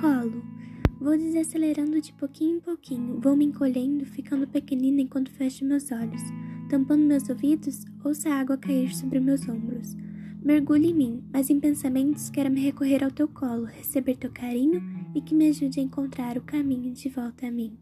Colo, Vou desacelerando de pouquinho em pouquinho, vou me encolhendo, ficando pequenina enquanto fecho meus olhos. Tampando meus ouvidos, ouço a água cair sobre meus ombros. mergulho em mim, mas em pensamentos quero me recorrer ao teu colo, receber teu carinho e que me ajude a encontrar o caminho de volta a mim.